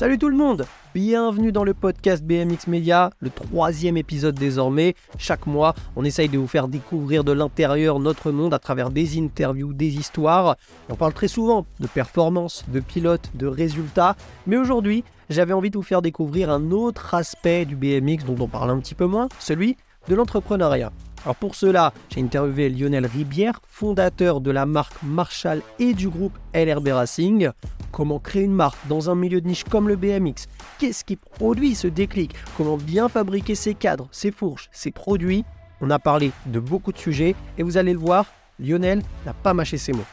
Salut tout le monde Bienvenue dans le podcast BMX Media, le troisième épisode désormais. Chaque mois, on essaye de vous faire découvrir de l'intérieur notre monde à travers des interviews, des histoires. on parle très souvent de performance, de pilote, de résultats. Mais aujourd'hui, j'avais envie de vous faire découvrir un autre aspect du BMX dont on parle un petit peu moins, celui de l'entrepreneuriat. Alors pour cela, j'ai interviewé Lionel Ribière, fondateur de la marque Marshall et du groupe LRB Racing. Comment créer une marque dans un milieu de niche comme le BMX Qu'est-ce qui produit ce déclic? Comment bien fabriquer ses cadres, ses fourches, ses produits? On a parlé de beaucoup de sujets et vous allez le voir, Lionel n'a pas mâché ses mots.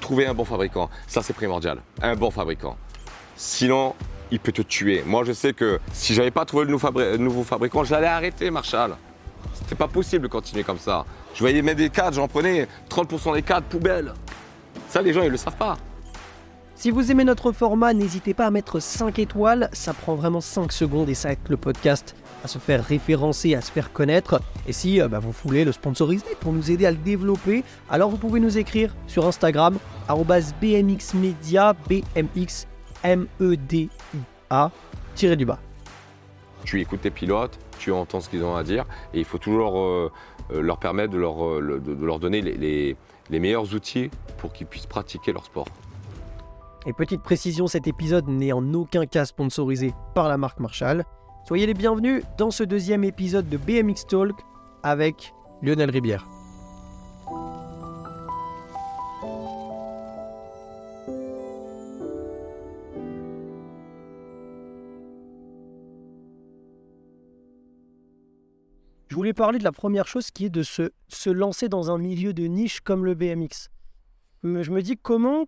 Trouver un bon fabricant, ça c'est primordial. Un bon fabricant. Sinon, il peut te tuer. Moi, je sais que si j'avais pas trouvé le nouveau fabricant, j'allais arrêter Marshall. C'est pas possible de continuer comme ça. Je voyais mettre des cadres, j'en prenais 30% des cadres, poubelle. Ça, les gens, ils le savent pas. Si vous aimez notre format, n'hésitez pas à mettre 5 étoiles. Ça prend vraiment 5 secondes et ça aide le podcast à se faire référencer, à se faire connaître. Et si euh, bah, vous voulez le sponsoriser pour nous aider à le développer, alors vous pouvez nous écrire sur Instagram, bmxmedia, BMX M-E-D-I-A, tiré du bas. Tu écoutes tes pilotes, tu entends ce qu'ils ont à dire et il faut toujours euh, euh, leur permettre de leur, euh, de leur donner les, meilleurs outils pour qu'ils puissent pratiquer leur sport. Et petite précision, cet épisode n'est en aucun cas sponsorisé par la marque Marshall. Soyez les bienvenus dans ce deuxième épisode de BMX Talk avec Lionel Ribière. Voulais parler de la première chose qui est de se, se lancer dans un milieu de niche comme le BMX. Je me dis comment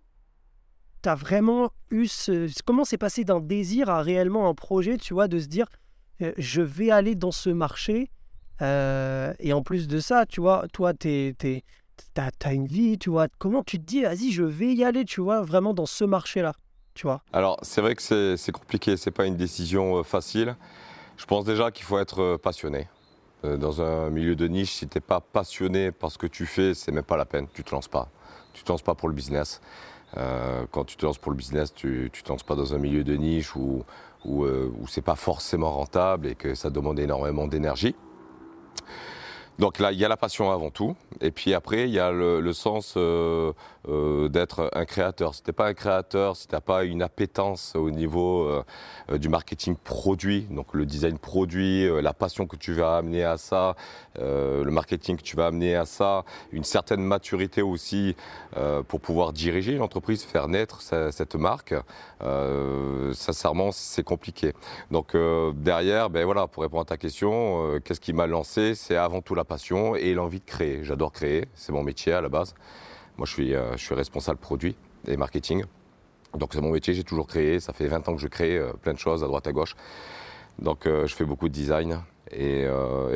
tu as vraiment eu ce. Comment c'est passé d'un désir à réellement un projet, tu vois, de se dire euh, je vais aller dans ce marché. Euh, et en plus de ça, tu vois, toi, tu as, une vie, tu vois. Comment tu te dis, vas-y, je vais y aller, tu vois, vraiment dans ce marché-là, tu vois? Alors, c'est vrai que c'est compliqué, c'est pas une décision euh, facile. Je pense déjà qu'il faut être passionné. Euh, dans un milieu de niche, si tu n'es pas passionné par ce que tu fais, c'est même pas la peine, tu ne te lances pas. Tu ne te lances pas pour le business. Euh, quand tu te lances pour le business, tu ne te lances pas dans un milieu de niche où, où, euh, où c'est pas forcément rentable et que ça demande énormément d'énergie. Donc là, il y a la passion avant tout, et puis après, il y a le, sens euh, euh, d'être un créateur. Si tu n'es pas un créateur, si tu n'as pas une appétence au niveau euh, du marketing produit, donc le design produit, la passion que tu vas amener à ça, le marketing que tu vas amener à ça, une certaine maturité aussi pour pouvoir diriger l'entreprise, faire naître cette marque, sincèrement, c'est compliqué. Donc derrière, ben voilà, pour répondre à ta question, qu'est-ce qui m'a lancé? C'est avant tout la passion et l'envie de créer. J'adore créer, c'est mon métier à la base. Moi, je suis, euh, responsable produit et marketing. Donc, c'est mon métier, j'ai toujours créé. Ça fait 20 ans que je crée euh, plein de choses à droite à gauche. Donc, euh, je fais beaucoup de design. Et,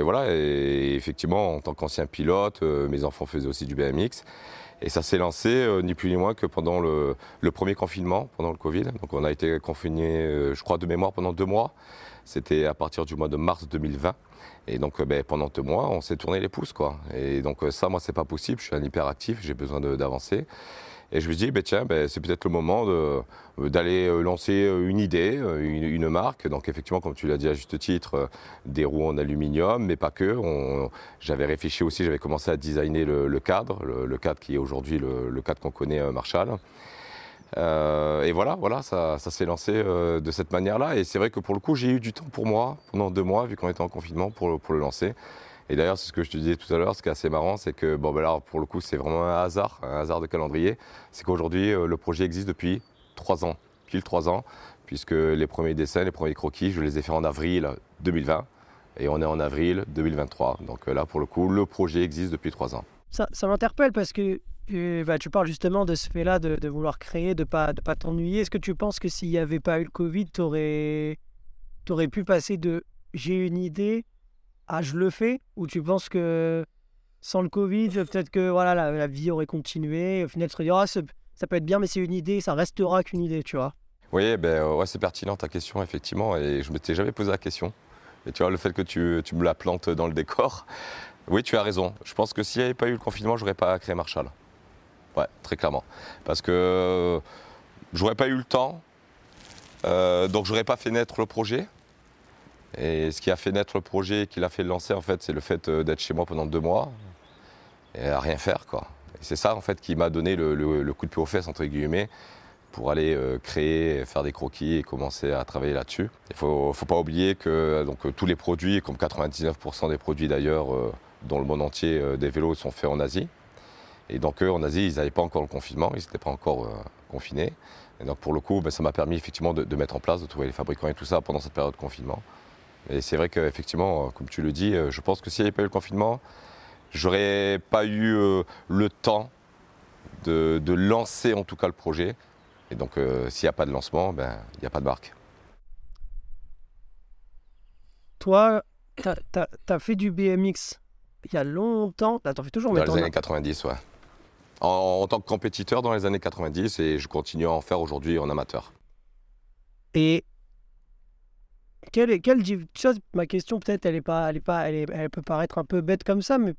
voilà, et effectivement, en tant qu'ancien pilote, mes enfants faisaient aussi du BMX. Et ça s'est lancé ni plus ni moins que pendant le, le, premier confinement, pendant le Covid. Donc on a été confiné, je crois, de mémoire pendant deux mois. C'était à partir du mois de mars 2020. Et donc, euh, ben, pendant deux mois, on s'est tourné les pouces, quoi. Et donc, euh, ça, moi, c'est pas possible. Je suis un hyperactif, j'ai besoin d'avancer. Et je me suis dit, ben, tiens, ben, c'est peut-être le moment euh, d'aller lancer une idée, une, marque. Donc, effectivement, comme tu l'as dit à juste titre, des roues en aluminium, mais pas que. J'avais réfléchi aussi, j'avais commencé à designer le, cadre, le, cadre qui est aujourd'hui le, le, cadre qu'on connaît Marshall. Euh, et voilà, voilà, ça, s'est lancé euh, de cette manière-là. Et c'est vrai que pour le coup, j'ai eu du temps pour moi pendant deux mois, vu qu'on était en confinement, pour, le lancer. Et d'ailleurs, c'est ce que je te disais tout à l'heure, ce qui est assez marrant, c'est que, bon, ben pour le coup, c'est vraiment un hasard, un hasard de calendrier. C'est qu'aujourd'hui, euh, le projet existe depuis trois ans, pile trois ans, puisque les premiers dessins, les premiers croquis, je les ai faits en avril 2020. Et on est en avril 2023. Donc là, pour le coup, le projet existe depuis trois ans. Ça, ça m'interpelle parce que bah, tu parles justement de ce fait-là, de, vouloir créer, de ne pas, de pas t'ennuyer. Est-ce que tu penses que s'il n'y avait pas eu le Covid, tu aurais, aurais, pu passer de j'ai une idée à je le fais? Ou tu penses que sans le Covid, peut-être que voilà, la, vie aurait continué Au final, tu te diras, ah, ça peut être bien, mais c'est une idée, ça restera qu'une idée, tu vois? Oui, ben, euh, ouais, c'est pertinent ta question, effectivement. Et je ne m'étais jamais posé la question. Et tu vois, le fait que tu, tu me la plantes dans le décor, oui, tu as raison. Je pense que s'il n'y avait pas eu le confinement, je n'aurais pas créé Marshall. Ouais, très clairement. Parce que j'aurais pas eu le temps Euh, donc j'aurais pas fait naître le projet. Et ce qui a fait naître le projet, qui l'a fait lancer, en fait, c'est le fait euh, d'être chez moi pendant deux mois et à rien faire, quoi. Et c'est ça, en fait, qui m'a donné le, coup de pied aux fesses, entre guillemets, pour aller euh, créer, faire des croquis et commencer à travailler là-dessus. Il ne faut, pas oublier que donc, tous les produits, comme 99% des produits d'ailleurs dans le monde entier des vélos, sont faits en Asie. Et donc eux, en Asie, ils n'avaient pas encore le confinement, ils n'étaient pas encore confinés. Et donc pour le coup, ben, ça m'a permis effectivement de, mettre en place, de trouver les fabricants et tout ça pendant cette période de confinement. Et c'est vrai qu'effectivement, comme tu le dis, euh, je pense que s'il n'y avait pas eu le confinement, j'aurais pas eu euh, le temps de, lancer en tout cas le projet. Et donc euh, s'il n'y a pas de lancement, ben, il n'y a pas de marque. Toi, tu as, fait du BMX il y a longtemps. Tu en fais toujours Dans les années 90, ouais en, tant que compétiteur dans les années 90 et je continue à en faire aujourd'hui en amateur. Et quelle, quelle chose, ma question peut-être elle est pas, elle est pas, elle, elle, peut paraître un peu bête comme ça, mais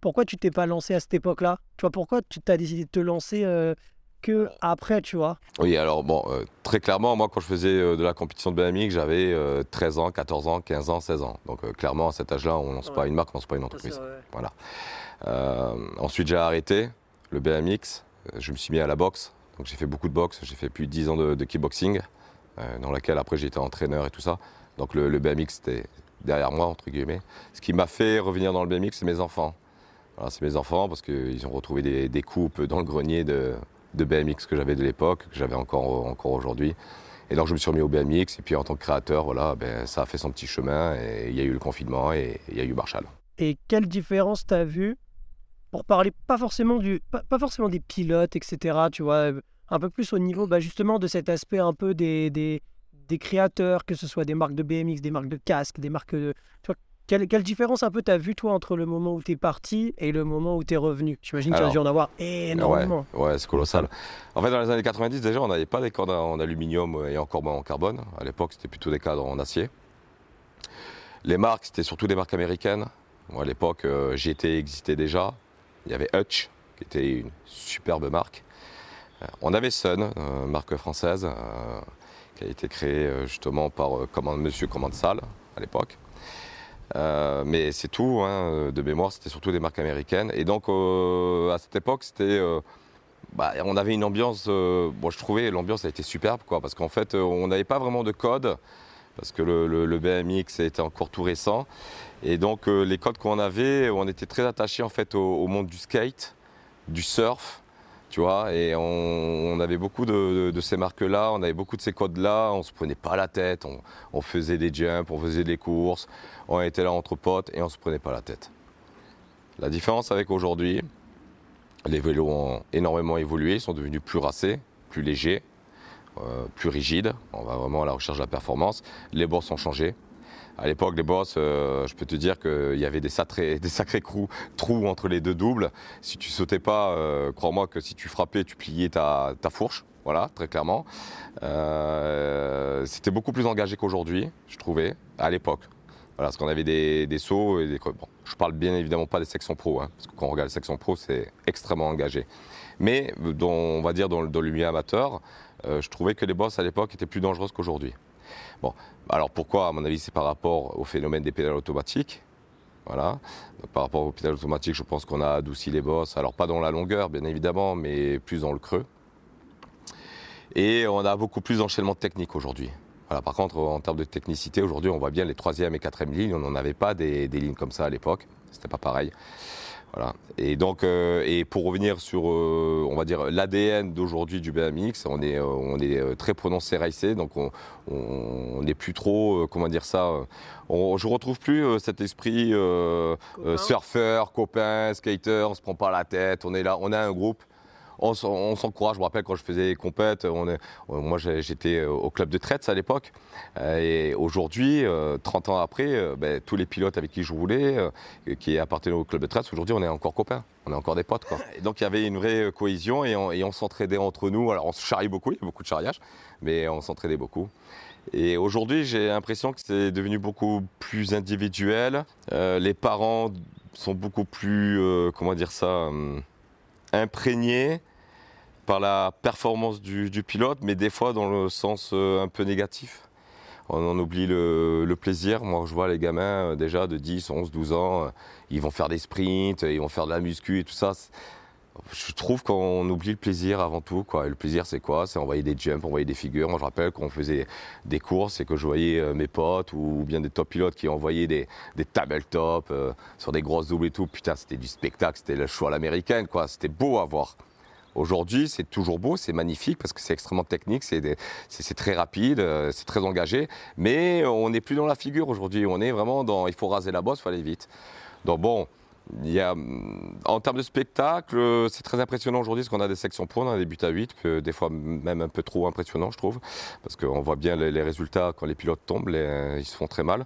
pourquoi tu t'es pas lancé à cette époque-là? Tu vois pourquoi tu t'as décidé de te lancer euh, que après, tu vois? Oui, alors bon, euh, très clairement, moi quand je faisais euh, de la compétition de BMX, j'avais 13 ans, 14 ans, 15 ans, 16 ans. Donc clairement à cet âge-là, on lance pas une marque, on lance pas une entreprise. Voilà. ensuite j'ai arrêté le BMX, euh, je me suis mis à la boxe. Donc j'ai fait beaucoup de boxe, j'ai fait plus de 10 ans de, kickboxing, euh, dans laquelle après j'ai été entraîneur et tout ça. Donc le, BMX c'était derrière moi, entre guillemets. Ce qui m'a fait revenir dans le BMX, c'est mes enfants. c'est mes enfants parce qu'ils ont retrouvé des, coupes dans le grenier de, BMX que j'avais de l'époque, que j'avais encore, encore aujourd'hui. Et donc je me suis remis au BMX et puis en tant que créateur, voilà, ben, ça a fait son petit chemin et il y a eu le confinement et il y a eu Marshall. Et quelle différence tu as vu pour parler pas forcément, du, pas, forcément des pilotes, etc., tu vois, un peu plus au niveau bah, justement de cet aspect un peu des, des, des, créateurs, que ce soit des marques de BMX, des marques de casques, des marques de... Tu vois, quelle, quelle différence un peu t'as vu toi entre le moment où t'es parti et le moment où t'es revenu? J'imagine que tu as dû en avoir énormément. Ouais, c'est colossal. En fait, dans les années 90, déjà, on n'avait pas des cadres en aluminium et encore moins en carbone. À l'époque, c'était plutôt des cadres en acier. Les marques, c'était surtout des marques américaines. à l'époque, euh, GT existait déjà. Il y avait Hutch, qui était une superbe marque. Euh, on avait Sun, une marque française, euh, qui a été créée euh, justement par Monsieur Commande Salle à l'époque. mais c'est tout, hein, de mémoire, c'était surtout des marques américaines. Et donc, à cette époque, c'était. Bah, on avait une ambiance. je trouvais l'ambiance a été superbe, quoi, parce qu'en fait, on n'avait pas vraiment de code, parce que le BMX était encore tout récent. Et donc euh, les codes qu'on avait, on était très attachés en fait au, monde du skate, du surf, tu vois, et on, avait beaucoup de, ces marques-là, on avait beaucoup de ces codes-là, on se prenait pas la tête, on, faisait des jumps, on faisait des courses, on était là entre potes et on se prenait pas la tête. La différence avec aujourd'hui, les vélos ont énormément évolué, ils sont devenus plus racés, plus légers, plus rigides, on va vraiment à la recherche de la performance, les bosses ont changé, à l'époque, les boss, euh, je peux te dire qu'il y avait des sacrés, trous entre les deux doubles. Si tu sautais pas, euh, crois-moi que si tu frappais, tu pliais ta, fourche. Voilà, très clairement. Euh, c'était beaucoup plus engagé qu'aujourd'hui, je trouvais, à l'époque. Parce qu'on avait des, sauts et des. Bon, je parle bien évidemment pas des sections pro, hein, parce que quand on regarde les sections pro, c'est extrêmement engagé. Mais on va dire dans, dans le milieu amateur, je trouvais que les boss à l'époque étaient plus dangereuses qu'aujourd'hui. Bon, alors pourquoi À mon avis, c'est par rapport au phénomène des pédales automatiques. Voilà. par rapport aux pédales automatiques, je pense qu'on a adouci les bosses. Alors pas dans la longueur, bien évidemment, mais plus dans le creux. Et on a beaucoup plus d'enchaînement technique aujourd'hui. Voilà, par contre, en termes de technicité, aujourd'hui, on voit bien les troisième et quatrième lignes. On n'en avait pas des, des lignes comme ça à l'époque. C'était pas pareil. Voilà. Et donc, euh, et pour revenir sur, euh, on va dire, l'ADN d'aujourd'hui du BMX, on est, euh, on est très prononcé racé, donc on n'est plus trop, comment dire ça, on, je retrouve plus cet esprit surfeur, copain, skater, on se prend pas la tête, on est là, on a un groupe on, s'encourage. Je me rappelle quand je faisais des compètes, moi j'étais au club de traite à l'époque. Euh, et aujourd'hui, 30 euh, ans après, euh, ben, tous les pilotes avec qui je roulais, qui appartenaient au club de traite, aujourd'hui on est encore copains. On est encore des potes. Et donc il y avait une vraie cohésion et on, s'entraidait entre nous. Alors on se charrie beaucoup, il y a beaucoup de charriage, mais on s'entraidait beaucoup. Et aujourd'hui, j'ai l'impression que c'est devenu beaucoup plus individuel. les parents sont beaucoup plus, comment dire ça, imprégnés par la performance du, pilote, mais des fois dans le sens un peu négatif. On en oublie le, plaisir. Moi, je vois les gamins déjà de 10, 11, 12 ans, ils vont faire des sprints, ils vont faire de la muscu et tout ça je trouve qu'on oublie le plaisir avant tout. Quoi. le plaisir, c'est quoi? C'est envoyer des jumps, envoyer des figures. Je rappelle qu'on faisait des courses et que je voyais euh, mes potes ou bien des top pilotes qui envoyaient des, des tabletop euh, sur des grosses doubles et tout. Putain, c'était du spectacle, c'était le choix à l'américaine. C'était beau à voir. Aujourd'hui, c'est toujours beau, c'est magnifique parce que c'est extrêmement technique, c'est très rapide, euh, c'est très engagé, mais on n'est plus dans la figure aujourd'hui. On est vraiment dans il faut raser la bosse, il faut aller vite. Donc bon, il y a, en termes de spectacle, c'est très impressionnant aujourd'hui parce qu'on a des sections pro, on a des buts à 8, des fois même un peu trop impressionnant, je trouve, parce qu'on voit bien les, résultats quand les pilotes tombent, ils se font très mal.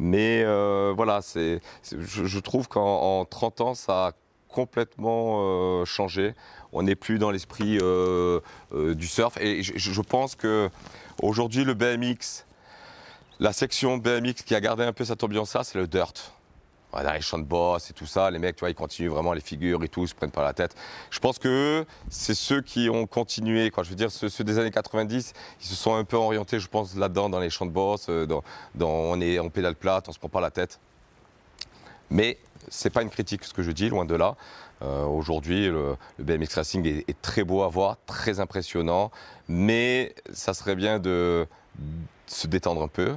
Mais euh, voilà, c'est, je, trouve qu'en 30 ans, ça a complètement euh, changé. On n'est plus dans l'esprit euh, du surf. Et je, pense que aujourd'hui, le BMX, la section BMX qui a gardé un peu cette ambiance-là, c'est le dirt dans les champs de boss et tout ça, les mecs, tu vois, ils continuent vraiment les figures et tout, ils se prennent pas la tête. Je pense que c'est ceux qui ont continué, quoi. Je veux dire, ceux, des années 90, ils se sont un peu orientés, je pense, là-dedans, dans les champs de boss, euh, dans, on est en pédale plate, on se prend pas la tête. Mais c'est pas une critique ce que je dis, loin de là. Euh, aujourd'hui, le, BMX Racing est, très beau à voir, très impressionnant, mais ça serait bien de se détendre un peu,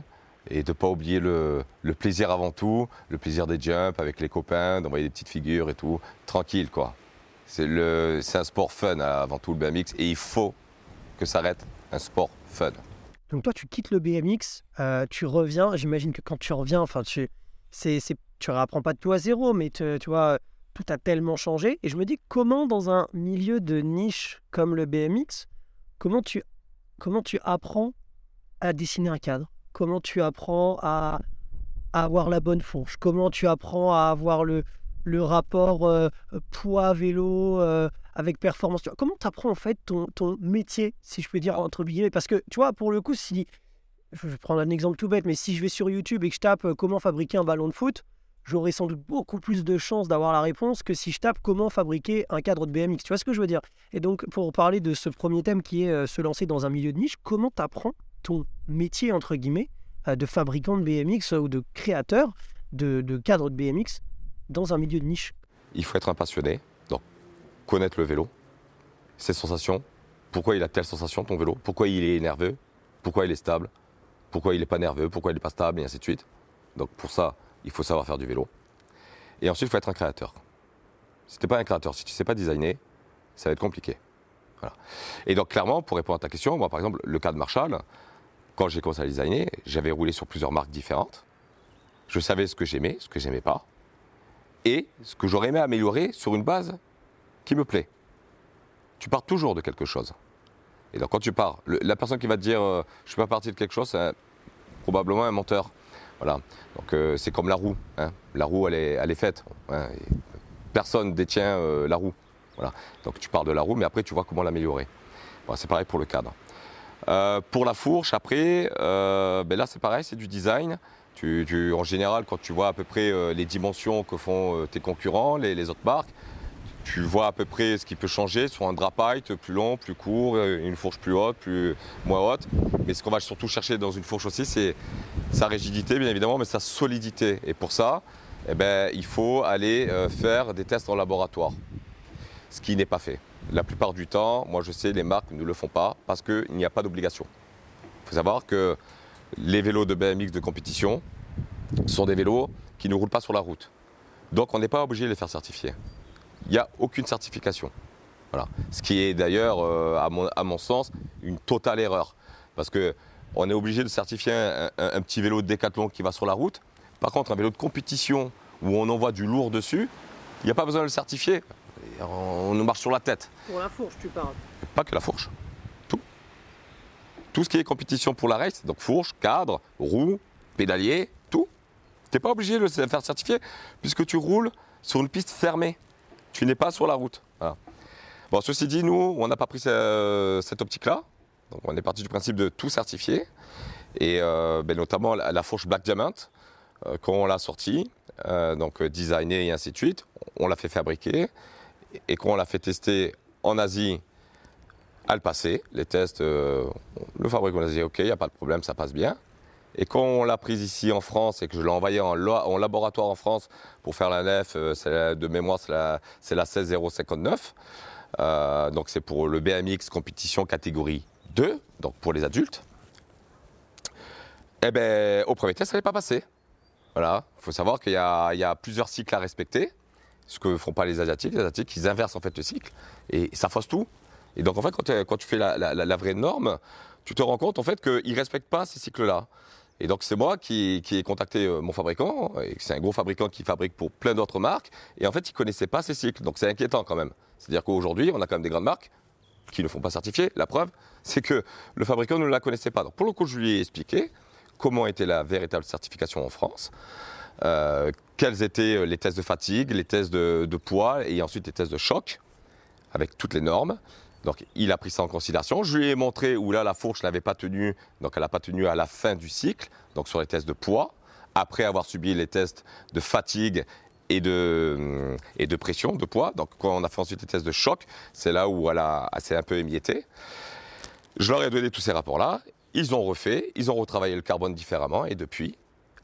et de ne pas oublier le, plaisir avant tout, le plaisir des jumps avec les copains, d'envoyer des petites figures et tout, tranquille quoi. C'est un sport fun avant tout le BMX et il faut que ça arrête un sport fun. Donc toi tu quittes le BMX, euh, tu reviens, j'imagine que quand tu reviens, enfin tu c'est, tu réapprends pas de tout à zéro, mais tu vois, tout a tellement changé. Et je me dis comment dans un milieu de niche comme le BMX, comment tu, comment tu apprends à dessiner un cadre? Comment tu apprends à, avoir la bonne fourche, comment tu apprends à avoir le, le rapport euh, poids-vélo euh, avec performance? Comment tu apprends en fait ton, ton, métier, si je peux dire entre guillemets? Parce que tu vois, pour le coup, si je vais prendre un exemple tout bête, mais si je vais sur YouTube et que je tape euh, comment fabriquer un ballon de foot, j'aurai sans doute beaucoup plus de chances d'avoir la réponse que si je tape comment fabriquer un cadre de BMX. Tu vois ce que je veux dire? Et donc, pour parler de ce premier thème qui est se lancer dans un milieu de niche, comment tu apprends ton métier, entre guillemets, euh, de fabricant de BMX ou de créateur de, de cadres de BMX dans un milieu de niche? Il faut être un passionné, donc connaître le vélo, ses sensations, pourquoi il a telle sensation ton vélo, pourquoi il est nerveux, pourquoi il est stable, pourquoi il n'est pas nerveux, pourquoi il n'est pas stable, et ainsi de suite. Donc pour ça, il faut savoir faire du vélo. Et ensuite, il faut être un créateur. Si tu pas un créateur, si tu ne sais pas designer, ça va être compliqué. Voilà. Et donc clairement, pour répondre à ta question, moi par exemple, le cas de Marshall, quand j'ai commencé à designer, j'avais roulé sur plusieurs marques différentes. Je savais ce que j'aimais, ce que j'aimais pas, et ce que j'aurais aimé améliorer sur une base qui me plaît. Tu pars toujours de quelque chose. Et donc quand tu pars, la personne qui va te dire je euh, je suis pas parti de quelque chose, c'est probablement un menteur. Voilà. Donc euh, c'est comme la roue. Hein. La roue, elle est, faite. Hein. Personne détient euh, la roue. Donc tu pars de la roue, mais après tu vois comment l'améliorer. c'est pareil pour le cadre. Euh, pour la fourche, après, ben là c'est pareil, c'est du design. en général, quand tu vois à peu près les dimensions que font tes concurrents, les, autres marques, tu vois à peu près ce qui peut changer, soit un drap height plus long, plus court, une fourche plus haute, plus moins haute. Mais ce qu'on va surtout chercher dans une fourche aussi, c'est sa rigidité, bien évidemment, mais sa solidité. Et pour ça, eh ben, il faut aller faire des tests en laboratoire, ce qui n'est pas fait. La plupart du temps, moi je sais, les marques ne le font pas parce qu'il n'y a pas d'obligation. Il faut savoir que les vélos de BMX de compétition sont des vélos qui ne roulent pas sur la route. Donc on n'est pas obligé de les faire certifier. Il n'y a aucune certification. Voilà. Ce qui est d'ailleurs, euh, à, mon, sens, une totale erreur. Parce qu'on est obligé de certifier un, un, petit vélo de décathlon qui va sur la route. Par contre, un vélo de compétition où on envoie du lourd dessus, il n'y a pas besoin de le certifier on nous marche sur la tête. Pour la fourche, tu parles Pas que la fourche. Tout. Tout ce qui est compétition pour la race, donc fourche, cadre, roue, pédalier, tout. Tu n'es pas obligé de le faire certifier puisque tu roules sur une piste fermée. Tu n'es pas sur la route. Bon, ceci dit, nous, on n'a pas pris cette optique-là. On est parti du principe de tout certifier. Et euh, ben, notamment la, fourche Black Diamond, euh, quand on l'a sortie, euh, donc designée et ainsi de suite, on l'a fait fabriquer et qu'on l'a fait tester en Asie à le passer. Les tests, euh, le fabricant a dit OK, il n'y a pas de problème, ça passe bien. Et quand on l'a prise ici en France et que je l'ai envoyée en, laboratoire en France pour faire la nef, euh, de mémoire, c'est la, la 16059. Euh, donc c'est pour le BMX compétition catégorie 2, donc pour les adultes. Eh bien, au premier test, ça n'est pas passé. Voilà, il faut savoir qu'il y, a plusieurs cycles à respecter, ce que font pas les Asiatiques. Les Asiatiques, ils inversent en fait le cycle et ça fausse tout. Et donc en fait, quand, tu fais la, vraie norme, tu te rends compte qu'ils ne respectent pas ces cycles-là. Et donc c'est moi qui, ai contacté euh, mon fabricant, et c'est un gros fabricant qui fabrique pour plein d'autres marques, et en fait il ne connaissait pas ces cycles, donc c'est inquiétant quand même. C'est-à-dire qu'aujourd'hui on a quand même des grandes marques qui ne font pas certifier, la preuve c'est que le fabricant ne la connaissait pas. Donc pour le coup je lui ai expliqué comment était la véritable certification en France, euh, quels étaient euh, les tests de fatigue, les tests de poids, et ensuite les tests de choc, avec toutes les normes. Donc il a pris ça en considération. Je lui ai montré où là la fourche n'avait pas tenu, donc elle n'a pas tenu à la fin du cycle, donc sur les tests de poids, après avoir subi les tests de fatigue et de, et de pression, de poids. Donc quand on a fait ensuite les tests de choc, c'est là où elle, s'est un peu émiettée. Je leur ai donné tous ces rapports-là. Ils ont refait, ils ont retravaillé le carbone différemment et depuis,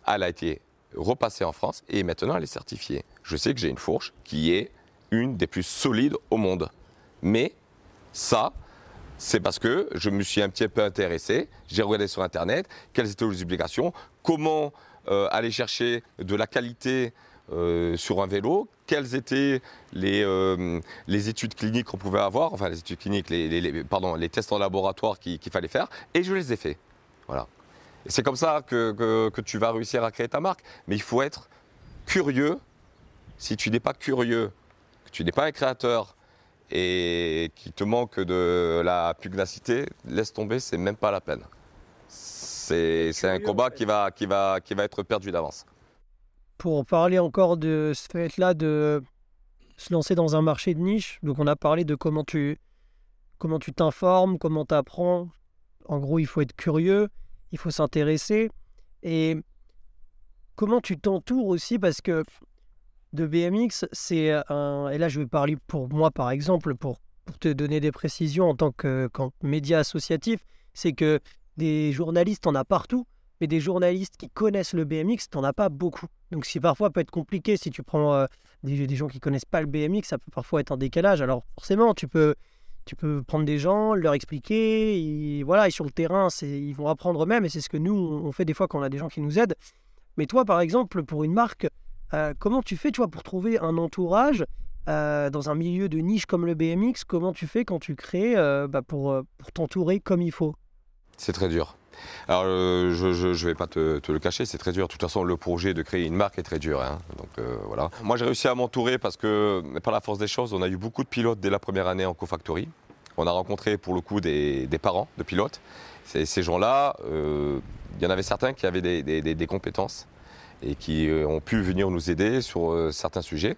elle a été repassée en France et maintenant elle est certifiée. Je sais que j'ai une fourche qui est une des plus solides au monde. Mais ça, c'est parce que je me suis un petit peu intéressé, j'ai regardé sur Internet quelles étaient les obligations, comment euh, aller chercher de la qualité euh, sur un vélo, quelles étaient euh, les, études cliniques qu'on pouvait avoir, enfin les études cliniques, les, pardon, les tests en laboratoire qu'il fallait faire, et je les ai faits. Voilà. c'est comme ça que, que tu vas réussir à créer ta marque. Mais il faut être curieux. Si tu n'es pas curieux, que tu n'es pas un créateur, et qui te manque de la pugnacité, laisse tomber, c'est même pas la peine. C'est un combat qui, va, qui, va, qui va être perdu d'avance. Pour parler encore de ce fait-là de se lancer dans un marché de niche, donc on a parlé de comment tu comment tu t'informes, comment tu apprends. En gros, il faut être curieux, il faut s'intéresser. Et comment tu t'entoures aussi, parce que de BMX, c'est un. Et là, je vais parler pour moi, par exemple, pour, te donner des précisions en tant que média associatif, c'est que des journalistes, en as partout, mais des journalistes qui connaissent le BMX, t'en as pas beaucoup. Donc, si parfois peut être compliqué, si tu prends euh, des, gens qui connaissent pas le BMX, ça peut parfois être un décalage. Alors, forcément, tu peux, tu peux prendre des gens, leur expliquer, et voilà, et sur le terrain, ils vont apprendre eux-mêmes, et c'est ce que nous, on fait des fois quand on a des gens qui nous aident. Mais toi, par exemple, pour une marque, euh, comment tu fais, pour trouver un entourage euh, dans un milieu de niche comme le BMX Comment tu fais quand tu crées euh, bah, pour, t'entourer comme il faut? C'est très dur. Alors, je ne vais pas te, le cacher, c'est très dur. De toute façon, le projet de créer une marque est très dur. Hein. Moi, j'ai réussi à m'entourer parce que, par la force des choses, on a eu beaucoup de pilotes dès la première année en co-factory. On a rencontré, pour le coup, des, parents de pilotes. Ces gens-là, il y en avait certains qui avaient des compétences et qui euh, ont pu venir nous aider sur euh, certains sujets.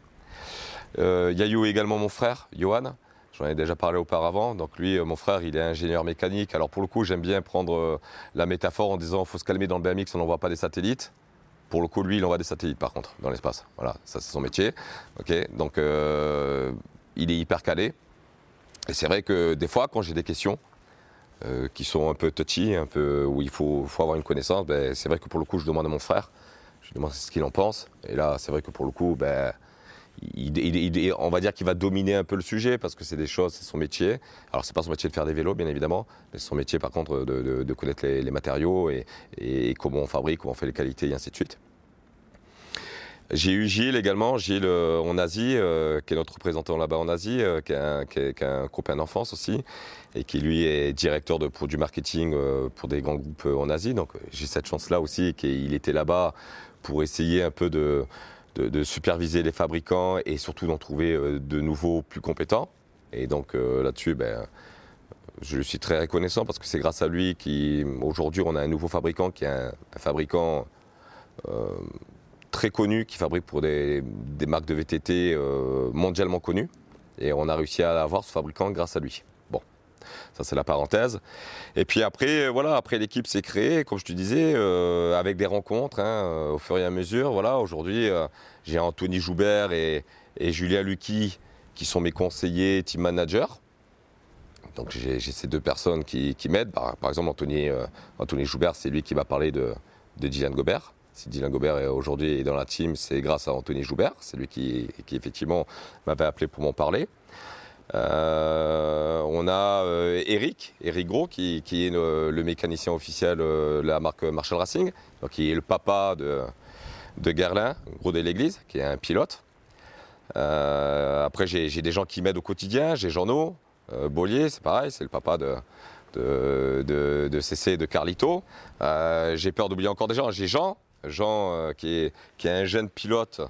Euh, il y a eu également mon frère, Johan, J'en ai déjà parlé auparavant. Donc lui, mon frère, il est ingénieur mécanique. Alors pour le coup, j'aime bien prendre la métaphore en disant faut se calmer dans le BMX, on n'envoie pas des satellites. Pour le coup, lui, il envoie des satellites par contre dans l'espace. Voilà, ça c'est son métier. Ok, donc il est hyper calé. Et c'est vrai que des fois, quand j'ai des questions qui sont un peu touchy, un peu où il faut, faut avoir une connaissance, ben, c'est vrai que pour le coup, je demande à mon frère. Je demande ce qu'il en pense. Et là, c'est vrai que pour le coup, ben, on va dire qu'il va dominer un peu le sujet parce que c'est des choses, c'est son métier. Alors, c'est pas son métier de faire des vélos, bien évidemment, mais c'est son métier, par contre, de, connaître les, matériaux et, comment on fabrique, comment on fait les qualités et ainsi de suite. J'ai eu Gilles également, Gilles euh, en Asie, euh, qui est notre représentant là-bas en Asie, euh, qui, est un, copain d'enfance aussi, et qui lui est directeur de, pour du marketing pour des grands groupes en Asie. Donc j'ai cette chance-là aussi qu'il était là-bas pour essayer un peu de, superviser les fabricants et surtout d'en trouver euh, de nouveaux plus compétents. Et donc euh, là-dessus, ben, je suis très reconnaissant parce que c'est grâce à lui qu'aujourd'hui on a un nouveau fabricant qui est un, fabricant euh, très connu qui fabrique pour des marques de VTT mondialement connues. Et on a réussi à avoir ce fabricant grâce à lui. Ça, c'est la parenthèse. Et puis après, voilà, après l'équipe s'est créée, comme je te disais, euh, avec des rencontres hein, euh, au fur et à mesure. Voilà, aujourd'hui, euh, j'ai Anthony Joubert et, Julien Lucky qui sont mes conseillers team managers Donc j'ai ces deux personnes qui, m'aident. Par, exemple, Anthony, Anthony Joubert, c'est lui qui m'a parlé de, Dylan Gobert. Si Dylan Gobert est aujourd'hui dans la team, c'est grâce à Anthony Joubert. C'est lui qui effectivement m'avait appelé pour m'en parler. Euh, on a euh, Eric, Eric Gros, qui, est le, mécanicien officiel de la marque Marshall Racing, donc qui est le papa de, de Gerlin, Gros de l'Église, qui est un pilote. Euh, après, j'ai des gens qui m'aident au quotidien. J'ai Jean-No, Bollier, c'est pareil, c'est le papa de, de, de, CC et de Carlito. j'ai peur d'oublier encore des gens. J'ai Jean, Jean qui, est, qui est un jeune pilote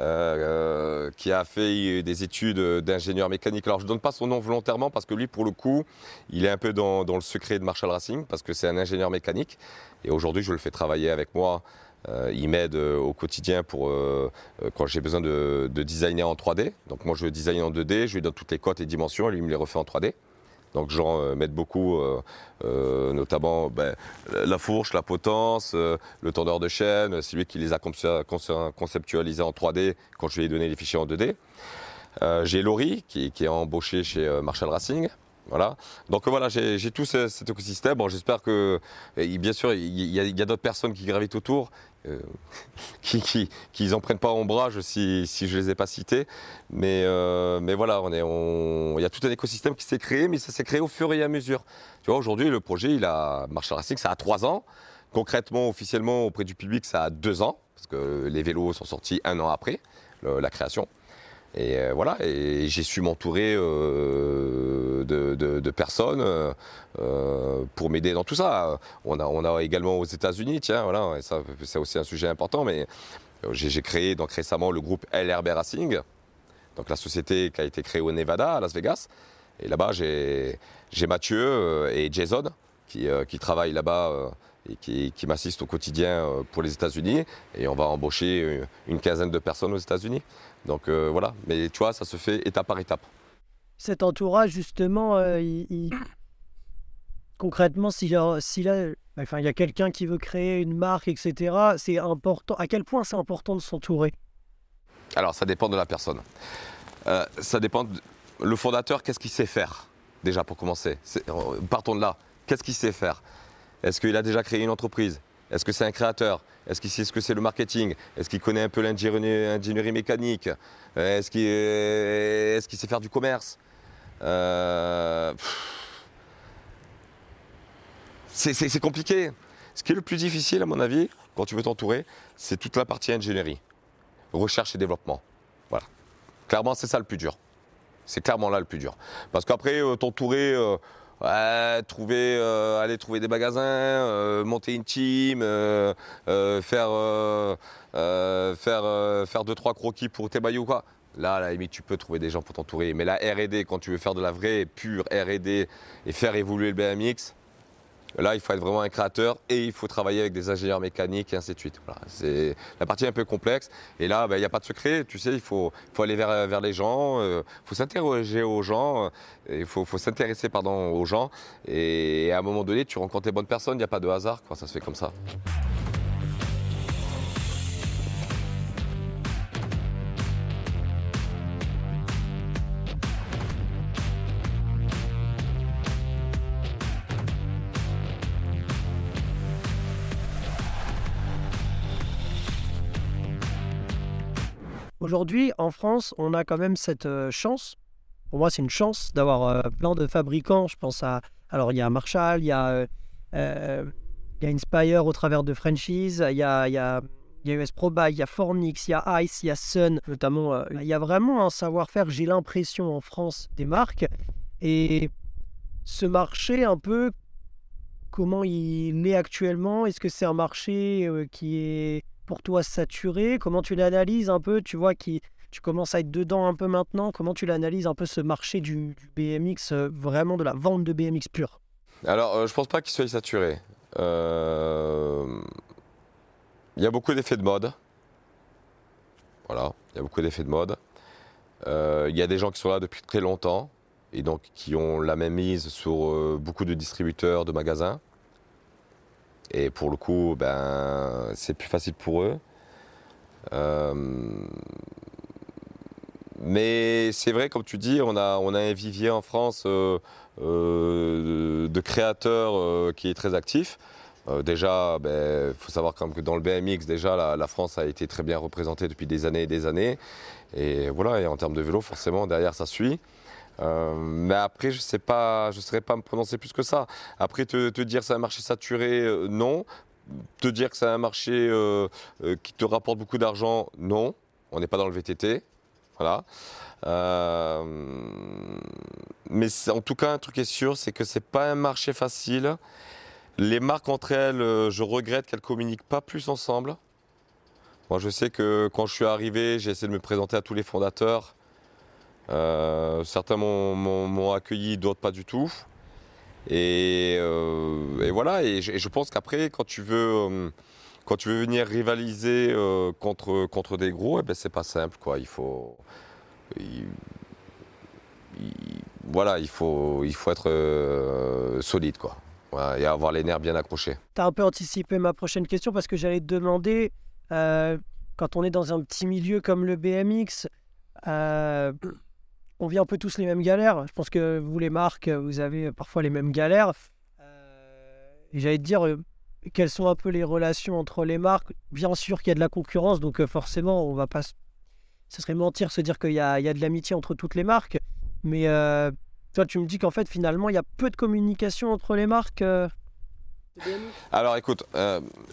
euh, qui a fait des études d'ingénieur mécanique. Alors je ne donne pas son nom volontairement parce que lui, pour le coup, il est un peu dans, le secret de Marshall Racing parce que c'est un ingénieur mécanique. Et aujourd'hui, je le fais travailler avec moi. Euh, il m'aide euh, au quotidien pour quand j'ai besoin de, de, designer en 3D. Donc moi, je design en 2D, je lui donne toutes les cotes et dimensions et lui me les refait en 3D. Donc Jean euh, m'aide beaucoup, euh, euh, notamment ben, la fourche, la potence, le tendeur de chaîne. C'est lui qui les a conceptualisés en 3D quand je lui ai donné les fichiers en 2D. j'ai Laurie qui, qui, est embauché chez Marshall Racing. Voilà. Donc voilà, j'ai tout cet écosystème. Bon, j'espère que, bien sûr, il y a, d'autres personnes qui gravitent autour, euh, qui, qui, en prennent pas ombrage si, si je les ai pas cités. Mais, euh, mais voilà, on est, il y a tout un écosystème qui s'est créé, mais ça s'est créé au fur et à mesure. Tu vois, aujourd'hui, le projet, il a Marshall Racing, ça a trois ans. Concrètement, officiellement, auprès du public, ça a deux ans, parce que les vélos sont sortis un an après la création. Et euh, voilà, et j'ai su m'entourer euh, de, personnes euh, pour m'aider dans tout ça. On a, également aux États-Unis, tiens, voilà, ça c'est aussi un sujet important, mais j'ai créé donc récemment le groupe LRB Racing, donc la société qui a été créée au Nevada, à Las Vegas. Et là-bas, j'ai Mathieu et Jason qui travaillent là-bas et qui, qui m'assistent au quotidien pour les États-Unis. Et on va embaucher une quinzaine de personnes aux États-Unis. Donc euh, voilà, mais tu vois, ça se fait étape par étape. Cet entourage, justement, euh, concrètement, si, là, enfin, il y a quelqu'un qui veut créer une marque, etc., c'est important. À quel point c'est important de s'entourer? Alors, ça dépend de la personne. Euh, ça dépend. Le fondateur, qu'est-ce qu'il sait faire Déjà, pour commencer? Partons de là. Qu'est-ce qu'il sait faire? Est-ce qu'il a déjà créé une entreprise? Est-ce que c'est un créateur? Est-ce qu'il sait ce que c'est le marketing? Est-ce qu'il connaît un peu l'ingénierie mécanique? Est-ce qu'il sait faire du commerce? Euh, C'est compliqué. Ce qui est le plus difficile, à mon avis, quand tu veux t'entourer, c'est toute la partie ingénierie, recherche et développement. Voilà. Clairement, c'est ça le plus dur. C'est clairement là le plus dur. Parce qu'après, euh, t'entourer. Euh, trouver, euh, aller trouver des magasins, euh, monter une team, euh, faire, faire, faire deux trois croquis pour tes maillots quoi. Là, à la limite, tu peux trouver des gens pour t'entourer. Mais la R&D, quand tu veux faire de la vraie, pure R&D et faire évoluer le BMX, Là, il faut être vraiment un créateur et il faut travailler avec des ingénieurs mécaniques et ainsi de suite. C'est la partie un peu complexe. Et là, ben, il n'y a pas de secret. Tu sais, il faut, aller vers, vers les gens. Il euh, faut s'interroger aux gens. Euh, il faut, s'intéresser pardon aux gens. Et, à un moment donné, tu rencontres les bonnes personnes. Il n'y a pas de hasard. Quoi, ça se fait comme ça. Aujourd'hui, en France, on a quand même cette euh, chance. Pour moi, c'est une chance d'avoir euh, plein de fabricants. Je pense à. Alors, il y a Marshall, il y a, euh, il y a Inspire au travers de franchise, il y a, il y a, il y a US Pro il y a Fornix, il y a Ice, il y a Sun, notamment. il y a vraiment un savoir-faire, j'ai l'impression, en France, des marques. Et ce marché, un peu, comment il est actuellement Est-ce que c'est un marché qui est pour toi saturé Comment tu l'analyses un peu Tu vois qui tu commences à être dedans un peu maintenant? Comment tu l'analyses un peu ce marché du, BMX, euh, vraiment de la vente de BMX pure? Alors, euh, je pense pas qu'il soit saturé. Euh, il y a beaucoup d'effets de mode. Voilà, il y a beaucoup d'effets de mode. Il y a des gens qui sont là depuis très longtemps et donc qui ont la même mise sur beaucoup de distributeurs, de magasins. Et pour le coup, ben, c'est plus facile pour eux. Euh, Mais c'est vrai, comme tu dis, on a, on un vivier en France euh, euh, de créateurs qui est très actif. déjà, il ben, faut savoir quand que dans le BMX, déjà, la, la, France a été très bien représentée depuis des années et des années. Et voilà, et en termes de vélo, forcément, derrière, ça suit. Mais après, je sais pas, je saurais pas me prononcer plus que ça. Après, te, te dire c'est un marché saturé, non. Te dire que c'est un marché qui te rapporte beaucoup d'argent, non. On n'est pas dans le VTT. Voilà. Euh, mais en tout cas, un truc est sûr, c'est que c'est pas un marché facile. Les marques entre elles, euh, je regrette qu'elles communiquent pas plus ensemble. Moi, je sais que quand je suis arrivé, j'ai essayé de me présenter à tous les fondateurs. Euh, certains m'ont accueilli, d'autres pas du tout. Et, voilà. Et je, pense qu'après, quand tu veux quand tu veux venir rivaliser euh, contre, contre des gros, eh ben, c'est pas simple. Quoi. Il faut. voilà, il faut, il faut être euh, solide quoi. et avoir les nerfs bien accrochés. Tu as un peu anticipé ma prochaine question parce que j'allais te demander, euh, quand on est dans un petit milieu comme le BMX, on vit un peu tous les mêmes galères. Je pense que vous, les marques, vous avez parfois les mêmes galères. et j'allais te dire, quelles sont un peu les relations entre les marques? Bien sûr qu'il y a de la concurrence, donc euh, forcément, on va pas. Ce serait mentir se dire qu'il y, a, de l'amitié entre toutes les marques. Mais euh, toi, tu me dis qu'en fait, finalement, il y a peu de communication entre les marques. Euh, Alors écoute,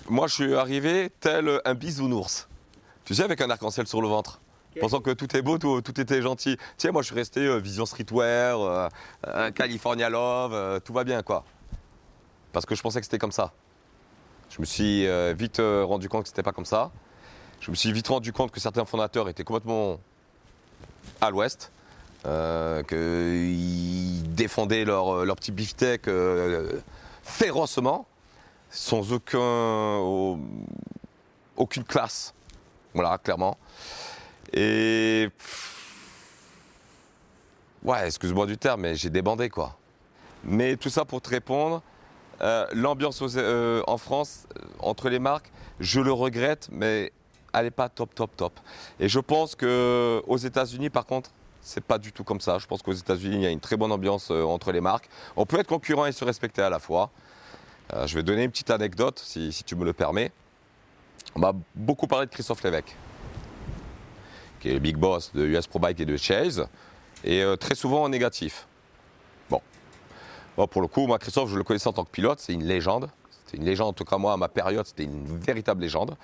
moi je suis arrivé tel un bisounours. Tu sais, avec un arc-en-ciel sur le ventre. Pensant que tout est beau, tout, était gentil. Tiens, moi je suis resté Vision Streetwear, California Love, tout va bien quoi. Parce que je pensais que c'était comme ça. Je me suis euh, vite euh, rendu compte que ce n'était pas comme ça. Je me suis vite rendu compte que certains fondateurs étaient complètement à l'ouest, euh, qu'ils défendaient leur, leur petit beefsteak férocement, sans aucun, aucune classe. Voilà, clairement. Et. Ouais, excuse-moi du terme, mais j'ai débandé quoi. Mais tout ça pour te répondre, euh, l'ambiance euh, en France, euh, entre les marques, je le regrette, mais elle n'est pas top, top, top. Et je pense qu'aux États-Unis, par contre, c'est pas du tout comme ça. Je pense qu'aux États-Unis, il y a une très bonne ambiance entre les marques. On peut être concurrent et se respecter à la fois. je vais donner une petite anecdote, si, tu me le permets. On m'a beaucoup parlé de Christophe Lévesque, qui est le big boss de US Pro Bike et de Chase, et très souvent en négatif pour le coup, moi, Christophe, je le connaissais en tant que pilote, c'est une légende. C'était une légende, en tout cas, moi, à ma période, c'était une véritable légende.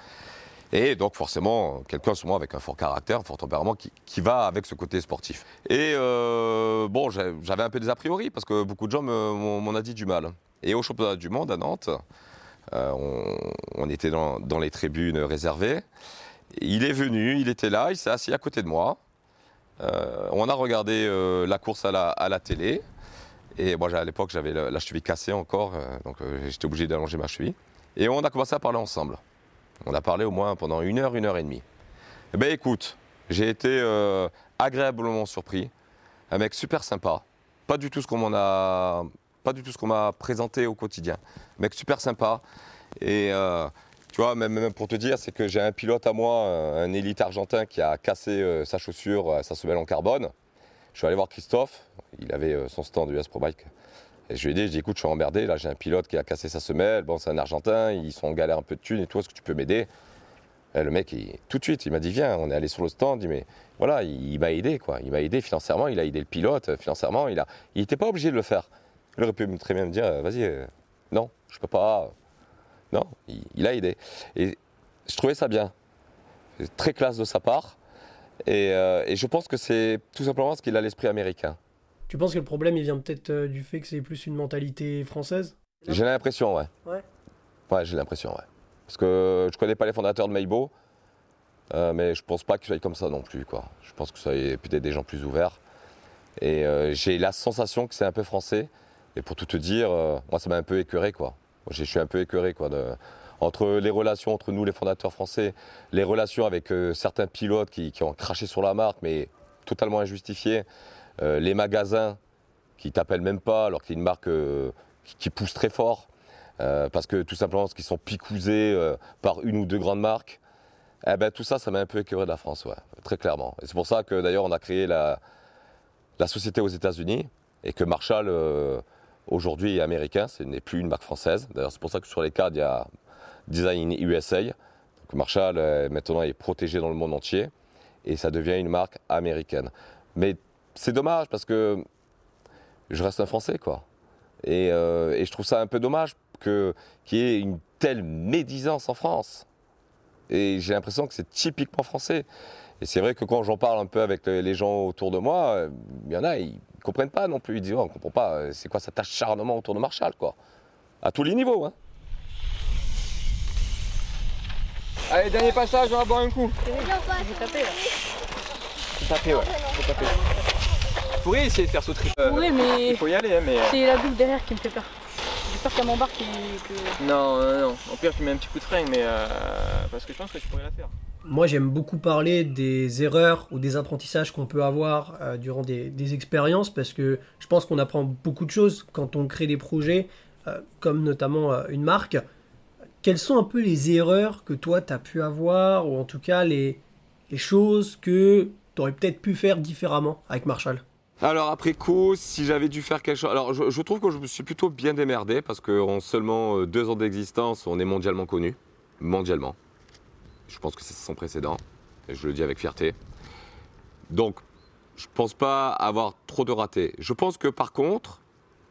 Et donc, forcément, quelqu'un, souvent avec un fort caractère, un fort tempérament, qui, va avec ce côté sportif. Et euh, bon, j'avais un peu des a priori, parce que beaucoup de gens m'ont a dit du mal. Et au championnat du monde à Nantes, euh, on, était dans, les tribunes réservées. Il est venu, il était là, il s'est assis à côté de moi. Euh, on a regardé la course à la télé. Et moi, à l'époque, j'avais la cheville cassée encore, euh, donc euh, j'étais obligé d'allonger ma cheville. Et on a commencé à parler ensemble. On a parlé au moins pendant une heure, une heure et demie. Eh ben écoute, j'ai été euh, agréablement surpris. Un mec super sympa. Pas du tout ce qu'on m'en pas du tout ce qu'on m'a présenté au quotidien. Un mec super sympa. Et tu vois, même, pour te dire, c'est que j'ai un pilote à moi, un élite argentin qui a cassé sa chaussure, sa semelle en carbone. Je suis allé voir Christophe, il avait euh, son stand US Pro Bike. Je lui ai dit, écoute, je suis emmerdé, là j'ai un pilote qui a cassé sa semelle, bon c'est un Argentin, ils sont en galère un peu de thunes et tout, est-ce que tu peux m'aider? Le mec, tout de suite, il m'a dit, viens, on est allé sur le stand, il dit, voilà, il, m'a aidé, quoi. Il m'a aidé financièrement, il a aidé le pilote, financièrement, il n'était pas obligé de le faire. Il aurait pu très bien me dire, vas-y, euh, non, je peux pas. Non, il, a aidé. Et je trouvais ça bien. Très classe de sa part. Euh, et, je pense que c'est tout simplement parce qu'il a l'esprit américain. Tu penses que le problème, il vient peut-être euh, du fait que c'est plus une mentalité française? J'ai l'impression, ouais. Ouais Ouais, j'ai l'impression, ouais. Parce que je connais pas les fondateurs de Maybo, euh, mais je pense pas qu'ils soient comme ça non plus, quoi. Je pense que ça peut-être des gens plus ouverts. Et j'ai la sensation que c'est un peu français. Et pour tout te dire, moi, ça m'a un peu écœuré, quoi. Je suis un peu écœuré, quoi, entre les relations entre nous, les fondateurs français, les relations avec euh, certains pilotes qui, ont craché sur la marque, mais totalement injustifiées, euh, les magasins qui t'appellent même pas alors qu'il y a une marque euh, qui, pousse très fort, parce que tout simplement parce qu'ils sont picousés par une ou deux grandes marques. Eh ben, tout ça, ça m'a un peu écœuré de la France, ouais, très clairement. Et c'est pour ça que d'ailleurs, on a créé la, société aux États-Unis et que Marshall, euh, aujourd'hui, est américain. Ce n'est plus une marque française. D'ailleurs, c'est pour ça que sur les cadres, il y a Design USA. Marshall, euh, maintenant, est protégé dans le monde entier et ça devient une marque américaine. Mais c'est dommage parce que je reste un Français, quoi. Et, euh, je trouve ça un peu dommage qu'il y ait une telle médisance en France. Et j'ai l'impression que c'est typiquement français. Et c'est vrai que quand j'en parle un peu avec les gens autour de moi, euh, il y en a, ils ne comprennent pas non plus. Ils disent, oh, on ne comprend pas, euh, c'est quoi cet acharnement autour de Marshall, quoi. À tous les niveaux, hein. Allez, dernier passage, on va boire un coup. taper là. Faut taper, ouais. Je pourrais essayer de faire sauter. Euh, Oui, mais Il faut y aller, hein, mais. euh, c'est la double derrière qui me fait peur. J'ai peur qu'elle m'embarque et que. Non, non, non. Au pire, tu mets un petit coup de frein, mais. euh, Parce que je pense que tu pourrais la faire. Moi, j'aime beaucoup parler des erreurs ou des apprentissages qu'on peut avoir euh, durant des, expériences parce que je pense qu'on apprend beaucoup de choses quand on crée des projets, euh, comme notamment euh, une marque. Quelles sont un peu les erreurs que toi, tu as pu avoir ou en tout cas les, choses que tu aurais peut-être pu faire différemment avec Marshall? Alors après coup, si j'avais dû faire quelque chose... Alors je, trouve que je me suis plutôt bien démerdé parce qu'en seulement deux ans d'existence, on est mondialement connu. Mondialement. Je pense que c'est sans précédent. Et je le dis avec fierté. Donc, je pense pas avoir trop de ratés. Je pense que par contre,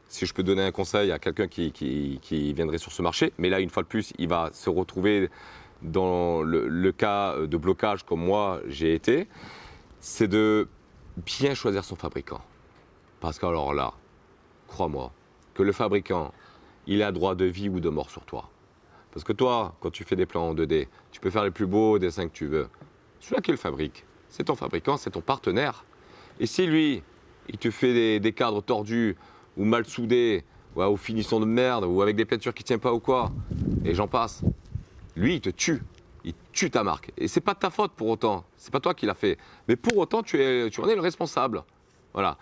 si je peux donner un conseil à quelqu'un qui, viendrait sur ce marché, mais là, une fois de plus, il va se retrouver dans le, cas de blocage comme moi j'ai été, c'est de bien choisir son fabricant. Parce que alors là, crois-moi, que le fabricant, il a droit de vie ou de mort sur toi. Parce que toi, quand tu fais des plans en 2D, tu peux faire les plus beaux dessins que tu veux. Celui-là qui le fabrique, c'est ton fabricant, c'est ton partenaire. Et si lui, il te fait des, cadres tordus ou mal soudés, ou, ou finissons de merde, ou avec des peintures qui ne tiennent pas ou quoi, et j'en passe, lui, il te tue. Il tue ta marque. Et c'est pas ta faute pour autant. C'est pas toi qui l'as fait. Mais pour autant, tu en es le responsable. Voilà.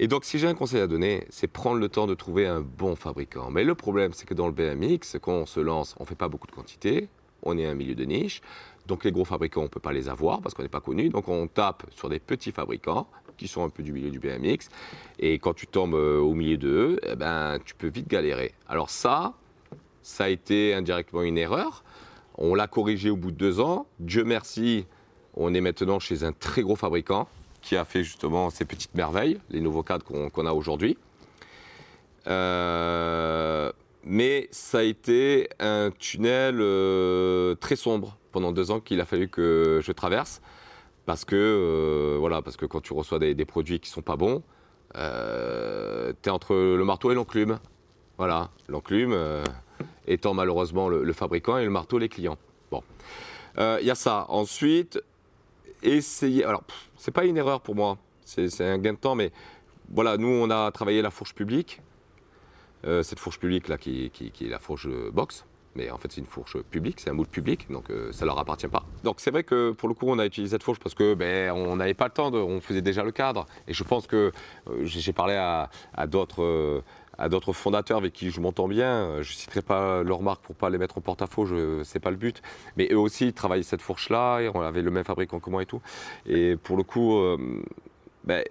Et donc, si j'ai un conseil à donner, c'est prendre le temps de trouver un bon fabricant. Mais le problème, c'est que dans le BMX, quand on se lance, on ne fait pas beaucoup de quantité. On est un milieu de niche. Donc, les gros fabricants, on ne peut pas les avoir parce qu'on n'est pas connu. Donc, on tape sur des petits fabricants qui sont un peu du milieu du BMX. Et quand tu tombes euh, au milieu d'eux, eh ben, tu peux vite galérer. Alors, ça, ça a été indirectement une erreur. On l'a corrigé au bout de deux ans. Dieu merci, on est maintenant chez un très gros fabricant qui a fait justement ces petites merveilles, les nouveaux cadres qu'on a aujourd'hui. Euh, mais ça a été un tunnel euh, très sombre pendant deux ans qu'il a fallu que je traverse. Parce que, euh, voilà, parce que quand tu reçois des, produits qui sont pas bons, tu es entre le marteau et l'enclume. Voilà, l'enclume étant malheureusement le, le fabricant et le marteau les clients. Bon, il y a ça. Ensuite, essayer. Alors, c'est pas une erreur pour moi, c'est un gain de temps, mais voilà, nous on a travaillé la fourche publique. Euh, cette fourche publique là qui, est la fourche box, mais en fait c'est une fourche publique, c'est un moule public, donc euh, ça leur appartient pas. Donc c'est vrai que pour le coup on a utilisé cette fourche parce que ben on n'avait pas le temps, de, on faisait déjà le cadre, et je pense que euh, j'ai parlé à d'autres. À d'autres fondateurs avec qui je m'entends bien, je ne citerai pas leurs marques pour pas les mettre en porte-à-faux, ce n'est pas le but, mais eux aussi ils travaillaient cette fourche-là, on avait le même fabricant que moi et tout, et pour le coup, euh, ben,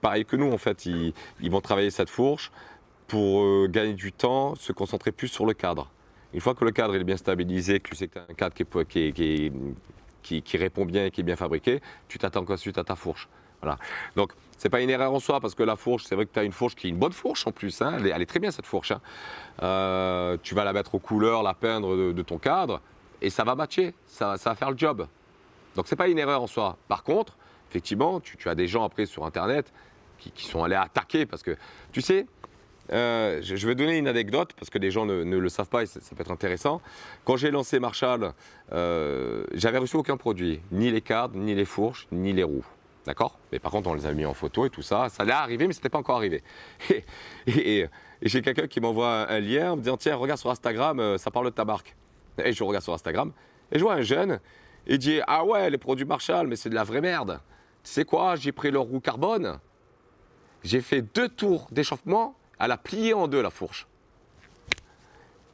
pareil que nous en fait, ils, vont travailler cette fourche pour euh, gagner du temps, se concentrer plus sur le cadre. Une fois que le cadre est bien stabilisé, que tu sais que tu as un cadre qui est- qui- répond bien et qui est bien fabriqué, tu t'attends ensuite à ta fourche? Voilà. Donc, c'est pas une erreur en soi, parce que la fourche, c'est vrai que tu as une fourche qui est une bonne fourche en plus. hein. Elle, est, très bien cette fourche. hein. Euh, tu vas la mettre aux couleurs, la peindre de, ton cadre, et ça va matcher, ça, ça va faire le job. Donc, c'est pas une erreur en soi. Par contre, effectivement, tu, tu as des gens après sur Internet qui, qui sont allés attaquer, parce que, tu sais, euh, je, vais donner une anecdote parce que les gens ne, le savent pas et ça, peut être intéressant. Quand j'ai lancé Marshall, euh, j'avais reçu aucun produit, ni les cadres, ni les fourches, ni les roues. D'accord? Mais par contre, on les a mis en photo et tout ça. Ça allait arriver, mais ce n'était pas encore arrivé. Et, j'ai quelqu'un qui m'envoie un, un lien en me disant Tiens, regarde sur Instagram, euh, ça parle de ta marque. Et je regarde sur Instagram et je vois un jeune. Il dit Ah ouais, les produits Marshall, mais c'est de la vraie merde. Tu sais quoi? J'ai pris leur roue carbone. J'ai fait deux tours d'échauffement. Elle a plié en deux la fourche.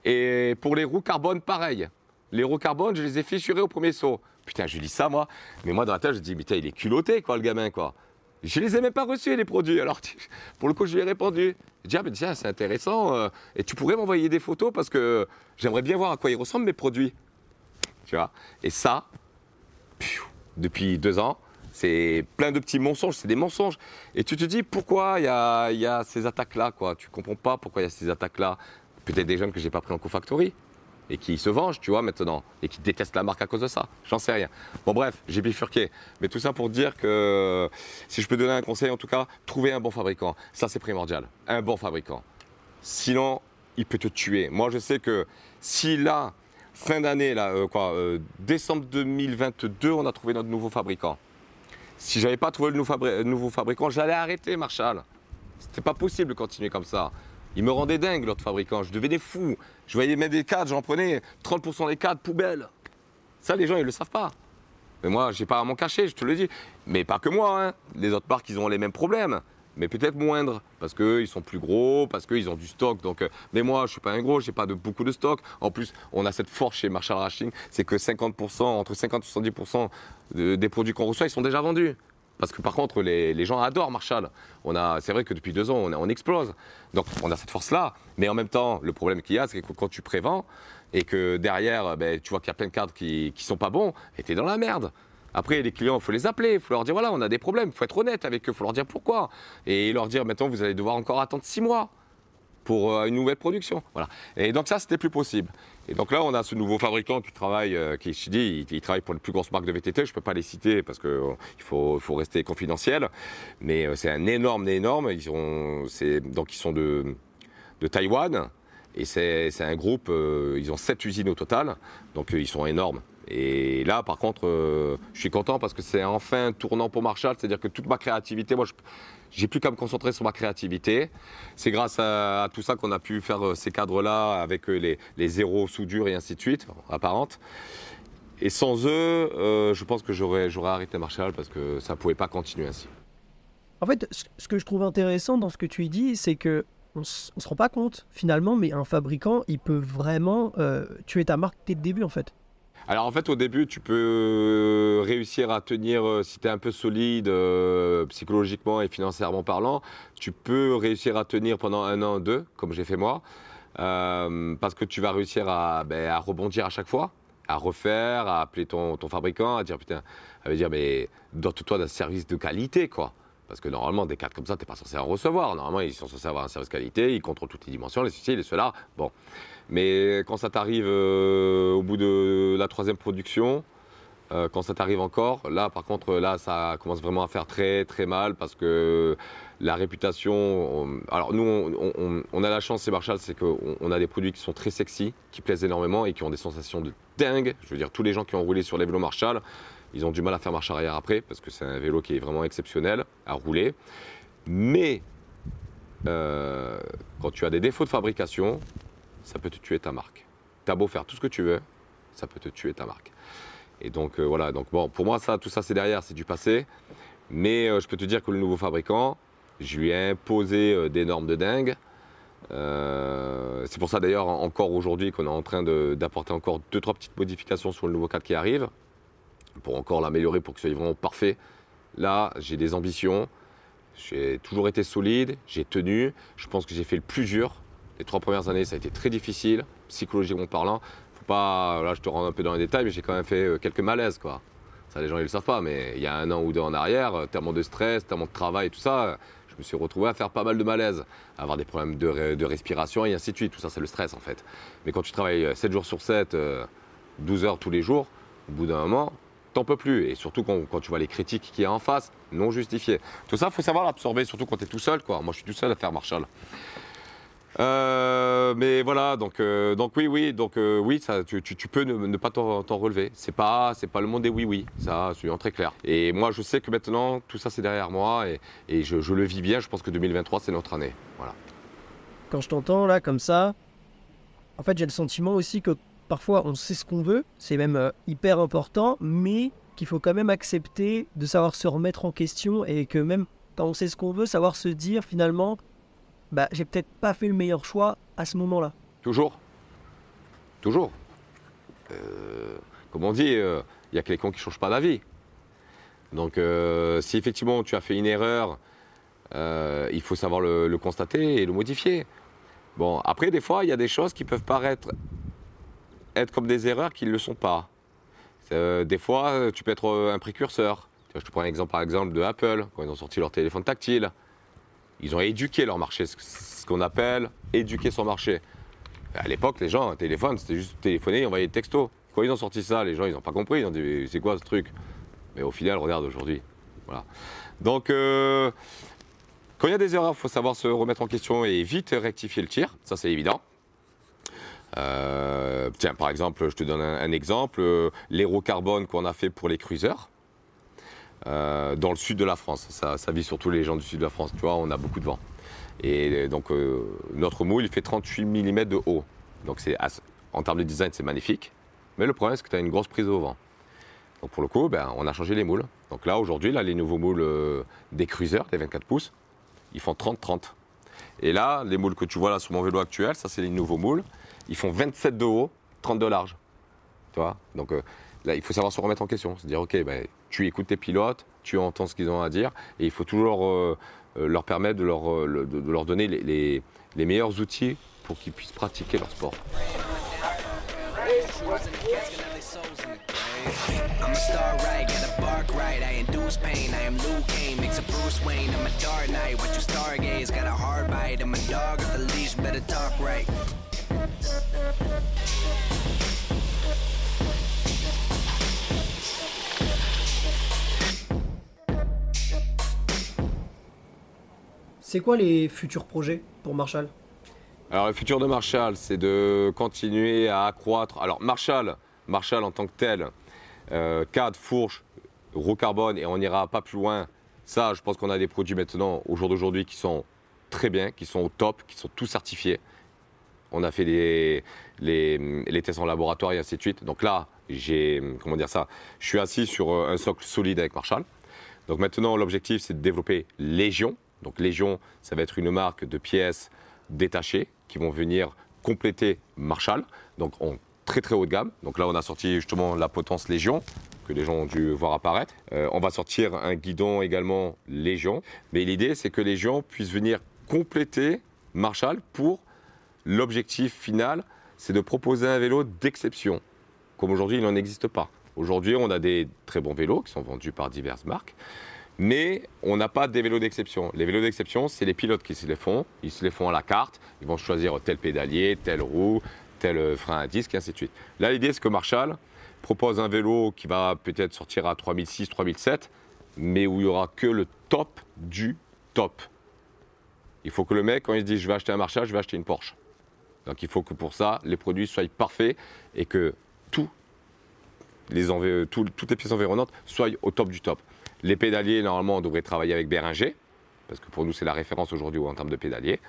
Et pour les roues carbone, pareil. Les carbone, je les ai fissurés au premier saut. Putain, je lui dis ça, moi. Mais moi, dans la tête, je dis, mais il est culotté, quoi, le gamin, quoi. Je les ai même pas reçus, les produits. Alors, pour le coup, je lui ai répondu. Je dis, ah, ben tiens, c'est intéressant. euh, et tu pourrais m'envoyer des photos parce que j'aimerais bien voir à quoi ils ressemblent, mes produits. Tu vois Et ça, depuis deux ans, c'est plein de petits mensonges, c'est des mensonges. Et tu te dis, pourquoi il y a, ces attaques-là, quoi? Tu comprends pas pourquoi il y a ces attaques-là. Peut-être des jeunes que j'ai pas pris en co-factory et qui se vengent, tu vois, maintenant, et qui détestent la marque à cause de ça. J'en sais rien. Bon, bref, j'ai bifurqué. Mais tout ça pour dire que, si je peux donner un conseil, en tout cas, trouver un bon fabricant. Ça, c'est primordial. Un bon fabricant. Sinon, il peut te tuer. Moi, je sais que si là, fin d'année, là, euh, quoi, euh, décembre 2022, on a trouvé notre nouveau fabricant. Si j'avais pas trouvé le nouveau, fabri- nouveau fabricant, j'allais arrêter, Marshall. C'était pas possible de continuer comme ça. Il me rendait dingue, l'autre fabricant. Je devenais fou. Je voyais même des cadres, j'en prenais 30% des cadres, poubelle. Ça, les gens, ils le savent pas. Mais moi, j'ai pas à m'en cacher, je te le dis. Mais pas que moi, hein. Les autres marques, ils ont les mêmes problèmes. Mais peut-être moindres, parce qu'ils sont plus gros, parce qu'ils ont du stock. Donc, euh, mais moi, je suis pas un gros, j'ai pas de, beaucoup de stock. En plus, on a cette force chez Marshall Racing, c'est que 50%, entre 50 et 70% de- des produits qu'on reçoit, ils sont déjà vendus. Parce que par contre, les, gens adorent Marshall. On a, c'est vrai que depuis deux ans, on, explose. Donc, on a cette force-là. Mais en même temps, le problème qu'il y a, c'est que quand tu prévends et que derrière, ben, tu vois qu'il y a plein de cadres qui, qui sont pas bons, et es dans la merde. Après, les clients, il faut les appeler, il faut leur dire voilà, on a des problèmes, il faut être honnête avec eux, il faut leur dire pourquoi. Et leur dire maintenant, vous allez devoir encore attendre six mois pour euh, une nouvelle production. Voilà. Et donc ça, c'était plus possible. Et donc là, on a ce nouveau fabricant qui travaille, euh, qui, je dis, il, il travaille pour les plus grosses marques de VTT. Je ne peux pas les citer parce qu'il faut, il faut rester confidentiel. Mais euh, c'est un énorme, énorme. Ils donc ils sont de, de Taïwan. Et c'est, un groupe, euh, ils ont sept usines au total. Donc euh, ils sont énormes. Et là, par contre, euh, je suis content parce que c'est enfin un tournant pour Marshall. C'est-à-dire que toute ma créativité, moi, j'ai plus qu'à me concentrer sur ma créativité. C'est grâce à, tout ça qu'on a pu faire euh, ces cadres-là avec euh, les, les zéros soudures et ainsi de suite, apparentes. Et sans eux, je pense que j'aurais, arrêté Marshall parce que ça ne pouvait pas continuer ainsi. En fait, ce que je trouve intéressant dans ce que tu dis, c'est que on on se rend pas compte finalement, mais un fabricant, il peut vraiment tuer ta marque dès le début en fait. Alors en fait au début tu peux réussir à tenir, euh, si tu es un peu solide euh, psychologiquement et financièrement parlant, tu peux réussir à tenir pendant un an, deux, comme j'ai fait moi, euh, parce que tu vas réussir à, ben, à rebondir à chaque fois, à refaire, à appeler ton, ton fabricant, à dire putain, à dire mais dote-toi d'un service de qualité quoi. Parce que normalement, des cadres comme ça, tu n'es pas censé en recevoir. Normalement, ils sont censés avoir un service qualité, ils contrôlent toutes les dimensions, les ceci, les cela. Bon. Mais quand ça t'arrive euh, au bout de la troisième production, euh, quand ça t'arrive encore, là par contre, là ça commence vraiment à faire très très mal parce que la réputation. on- alors nous, on, a la chance chez Marshall, c'est qu'on on a des produits qui sont très sexy, qui plaisent énormément et qui ont des sensations de dingue. Je veux dire, tous les gens qui ont roulé sur les vélos Marshall, ils ont du mal à faire marche arrière après parce que c'est un vélo qui est vraiment exceptionnel à rouler. Mais euh, quand tu as des défauts de fabrication, ça peut te tuer ta marque. T'as beau faire tout ce que tu veux, ça peut te tuer ta marque. Et donc euh, voilà, donc bon, pour moi ça, tout ça c'est derrière, c'est du passé. Mais euh, je peux te dire que le nouveau fabricant, je lui ai imposé euh, des normes de dingue. C'est pour ça d'ailleurs en- encore aujourd'hui qu'on est en train d'apporter encore deux trois petites modifications sur le nouveau cadre qui arrive pour encore l'améliorer pour qu'il soit vraiment parfait. Là, j'ai des ambitions. J'ai toujours été solide, j'ai tenu. Je pense que j'ai fait le plus dur. Les trois premières années, ça a été très difficile, psychologiquement parlant. Faut pas, là, je te rends un peu dans les détails, mais j'ai quand même fait euh, quelques malaises, quoi. Ça, les gens, ils le savent pas, mais il y a un an ou deux en arrière, euh, tellement de stress, tellement de travail tout ça, euh, je me suis retrouvé à faire pas mal de malaises, à avoir des problèmes de, re- de respiration et ainsi de suite. Tout ça, c'est le stress, en fait. Mais quand tu travailles euh, 7 jours sur 7, euh, 12 heures tous les jours, au bout d'un moment, t'en peux plus. Et surtout quand, tu vois les critiques qu'il y a en face, non justifiées. Tout ça, faut savoir l'absorber, surtout quand tu es tout seul. Quoi. Moi, je suis tout seul à faire Marshall. Euh, mais voilà, donc, euh, donc oui, oui, donc euh, oui, ça, tu, peux ne, pas t'en relever. C'est pas, c'est pas le monde des oui, oui, ça, c'est très clair. Et moi, je sais que maintenant, tout ça, c'est derrière moi et, je, je le vis bien. Je pense que 2023, c'est notre année. Voilà. Quand je t'entends là comme ça, en fait j'ai le sentiment aussi que parfois on sait ce qu'on veut, c'est même hyper important, mais qu'il faut quand même accepter de savoir se remettre en question et que même quand on sait ce qu'on veut, savoir se dire finalement, bah j'ai peut-être pas fait le meilleur choix à ce moment-là. Toujours? Toujours? euh, comme on dit, euh, il n'y a que les cons qui ne changent pas d'avis. Donc euh, si effectivement tu as fait une erreur, euh, il faut savoir le, le constater et le modifier. Bon, après, des fois, il y a des choses qui peuvent paraître être comme des erreurs qui ne le sont pas. Euh, des fois, tu peux être euh, un précurseur. Je te prends un exemple, par exemple, de Apple, quand ils ont sorti leur téléphone tactile. Ils ont éduqué leur marché, ce- qu'on appelle éduquer son marché. À l'époque, les gens, un téléphone, c'était juste téléphoner envoyer des textos. Quand ils ont sorti ça, les gens, ils n'ont pas compris. Ils ont dit, c'est quoi ce truc? Mais au final, regarde aujourd'hui. Voilà. Donc, euh, quand il y a des erreurs, il faut savoir se remettre en question et vite rectifier le tir. Ça, c'est évident. Euh, tiens, par exemple, je te donne un, exemple. euh, L'aérocarbone qu'on a fait pour les cruisers euh, dans le sud de la France. Ça, ça vise surtout les gens du sud de la France. Tu vois, on a beaucoup de vent. Et donc, euh, notre moule, il fait 38 mm de haut. Donc, c'est en termes de design, c'est magnifique. Mais le problème, c'est que tu as une grosse prise au vent. Donc, pour le coup, ben, on a changé les moules. Donc là, aujourd'hui, là, les nouveaux moules euh, des cruisers, des 24 pouces, ils font 30-30. Et là, les moules que tu vois là sur mon vélo actuel, ça, c'est les nouveaux moules. Ils font 27 de haut, 30 de large. Tu vois? Donc euh, là, il faut savoir se remettre en question. Se dire, OK, ben, tu écoutes tes pilotes, tu entends ce qu'ils ont à dire, et il faut toujours euh, euh, leur permettre de leur, euh, donner les meilleurs outils pour qu'ils puissent pratiquer leur sport. C'est quoi les futurs projets pour Marshall? Alors le futur de Marshall, c'est de continuer à accroître. Alors Marshall, Marshall en tant que tel, euh, cadre, fourche, roue carbone, et on n'ira pas plus loin. Ça, je pense qu'on a des produits maintenant, au jour d'aujourd'hui, qui sont très bien, qui sont au top, qui sont tous certifiés. On a fait les, tests en laboratoire et ainsi de suite. Donc là, j'ai, comment dire ça, je suis assis sur un socle solide avec Marshall. Donc maintenant, l'objectif, c'est de développer Légion. Donc Légion, ça va être une marque de pièces détachées qui vont venir compléter Marshall. Donc en très très haut de gamme. Donc là, on a sorti justement la potence Légion que les gens ont dû voir apparaître. Euh, on va sortir un guidon également Légion. Mais l'idée, c'est que Légion puisse venir compléter Marshall pour l'objectif final, c'est de proposer un vélo d'exception. Comme aujourd'hui, il n'en existe pas. Aujourd'hui, on a des très bons vélos qui sont vendus par diverses marques, mais on n'a pas des vélos d'exception. Les vélos d'exception, c'est les pilotes qui se les font. Ils se les font à la carte. Ils vont choisir tel pédalier, telle roue, tel euh, frein à disque, et ainsi de suite. Là, l'idée, c'est que Marshall propose un vélo qui va peut-être sortir à 3006, 3007, mais où il n'y aura que le top du top. Il faut que le mec, quand il se dit je vais acheter un Marshall, je vais acheter une Porsche. Donc il faut que pour ça, les produits soient parfaits et que tout- toutes les pièces environnantes soient au top du top. Les pédaliers, normalement, on devrait travailler avec Béringer, parce que pour nous, c'est la référence aujourd'hui en termes de pédaliers.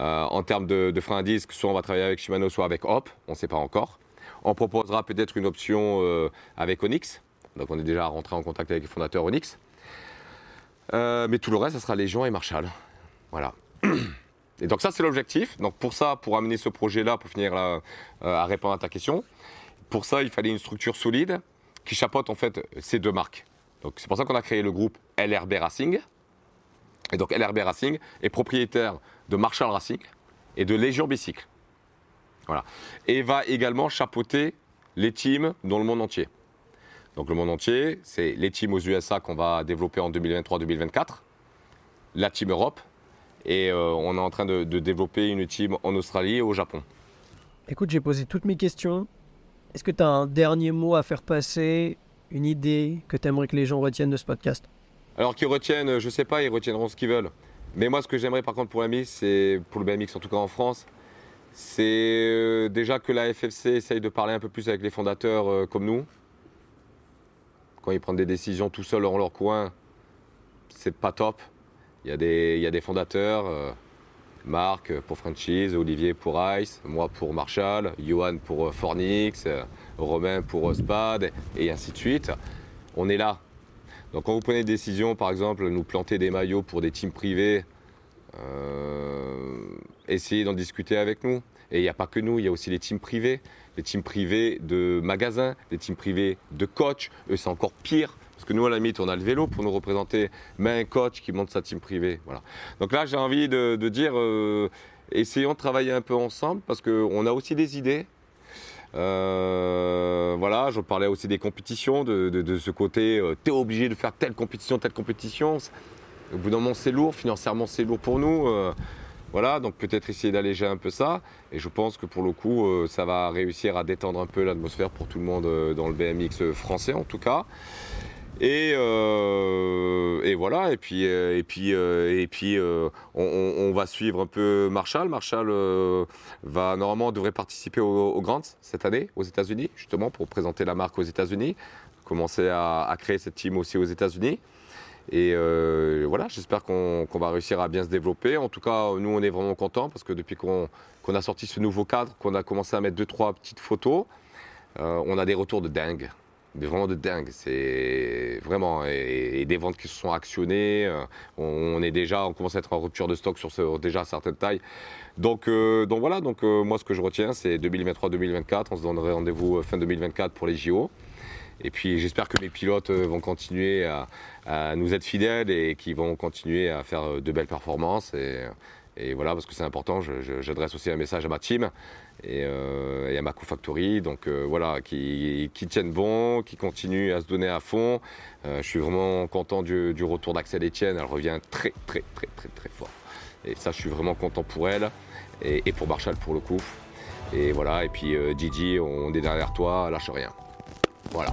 Euh, en termes de, de frein à disque, soit on va travailler avec Shimano, soit avec Hop, on ne sait pas encore. On proposera peut-être une option euh, avec Onyx, donc on est déjà rentré en contact avec les fondateurs Onyx. Euh, mais tout le reste, ça sera Légion et Marshall. Voilà. Et donc ça, c'est l'objectif. Donc pour ça, pour amener ce projet-là, pour finir là, à répondre à ta question, pour ça, il fallait une structure solide qui chapeaute en fait ces deux marques. Donc c'est pour ça qu'on a créé le groupe LRB Racing. Et donc LRB Racing est propriétaire de Marshall Racing et de Légion Bicycle. Voilà. Et va également chapeauter les teams dans le monde entier. Donc le monde entier, c'est les teams aux USA qu'on va développer en 2023-2024, la team Europe, et euh, on est en train de, de développer une team en Australie et au Japon. Écoute, j'ai posé toutes mes questions. Est-ce que tu as un dernier mot à faire passer, une idée que tu aimerais que les gens retiennent de ce podcast? Alors qu'ils retiennent, je sais pas, ils retiendront ce qu'ils veulent. Mais moi, ce que j'aimerais par contre pour l'AMI, c'est pour le BMX en tout cas en France, c'est euh, déjà que la FFC essaye de parler un peu plus avec les fondateurs euh, comme nous. Quand ils prennent des décisions tout seuls dans leur coin, c'est pas top. Il y a des, il y a des fondateurs, euh, Marc pour Franchise, Olivier pour Ice, moi pour Marshall, Johan pour euh, Fornix, euh, Romain pour euh, Spad, et ainsi de suite. On est là. Donc quand vous prenez des décisions, par exemple, nous planter des maillots pour des teams privés, euh, essayer d'en discuter avec nous. Et il n'y a pas que nous, il y a aussi les teams privés, les teams privés de magasins, les teams privés de coachs. Eux, c'est encore pire. Parce que nous, à la limite, on a le vélo pour nous représenter, mais un coach qui monte sa team privée. Voilà. Donc là, j'ai envie de, dire, euh, essayons de travailler un peu ensemble, parce qu'on a aussi des idées. Euh, voilà, je parlais aussi des compétitions, de, ce côté, euh, t'es obligé de faire telle compétition, telle compétition. Au bout d'un moment, c'est lourd, financièrement, c'est lourd pour nous. euh, voilà, donc peut-être essayer d'alléger un peu ça. Et je pense que pour le coup, ça va réussir à détendre un peu l'atmosphère pour tout le monde dans le BMX français en tout cas. Et, euh, et voilà, et puis, euh, euh, on, va suivre un peu Marshall. Marshall va normalement devrait participer au, au Grants cette année aux États-Unis, justement pour présenter la marque aux États-Unis, commencer à, créer cette team aussi aux États-Unis. Et voilà, j'espère qu'on va réussir à bien se développer. En tout cas, nous, on est vraiment contents parce que depuis qu'on a sorti ce nouveau cadre, qu'on a commencé à mettre deux, trois petites photos, on a des retours de dingue. Mais vraiment de dingue. C'est vraiment. Et, des ventes qui se sont actionnées. euh, on, est déjà, on commence à être en rupture de stock sur déjà certaines tailles. Donc, euh, donc voilà, donc, euh, moi, ce que je retiens, c'est 2023-2024. On se donnerait rendez-vous fin 2024 pour les JO. Et puis j'espère que mes pilotes vont continuer à, nous être fidèles et qu'ils vont continuer à faire de belles performances. Et, voilà, parce que c'est important, j'adresse aussi un message à ma team et, euh, à ma co-factory. Donc euh, voilà, qui, tiennent bon, qui continuent à se donner à fond. Euh, je suis vraiment content du, retour d'Axel Etienne. Elle revient très, très, très, très, très fort. Et ça, je suis vraiment content pour elle et, et pour Marshall pour le coup. Et voilà, et puis euh, Gigi, on est derrière toi, lâche rien. Voilà.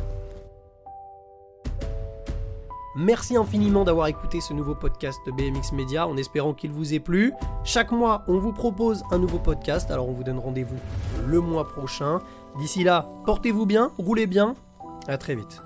Merci infiniment d'avoir écouté ce nouveau podcast de BMX Media en espérant qu'il vous ait plu. Chaque mois, on vous propose un nouveau podcast, alors on vous donne rendez-vous le mois prochain. D'ici là, portez-vous bien, roulez bien, à très vite.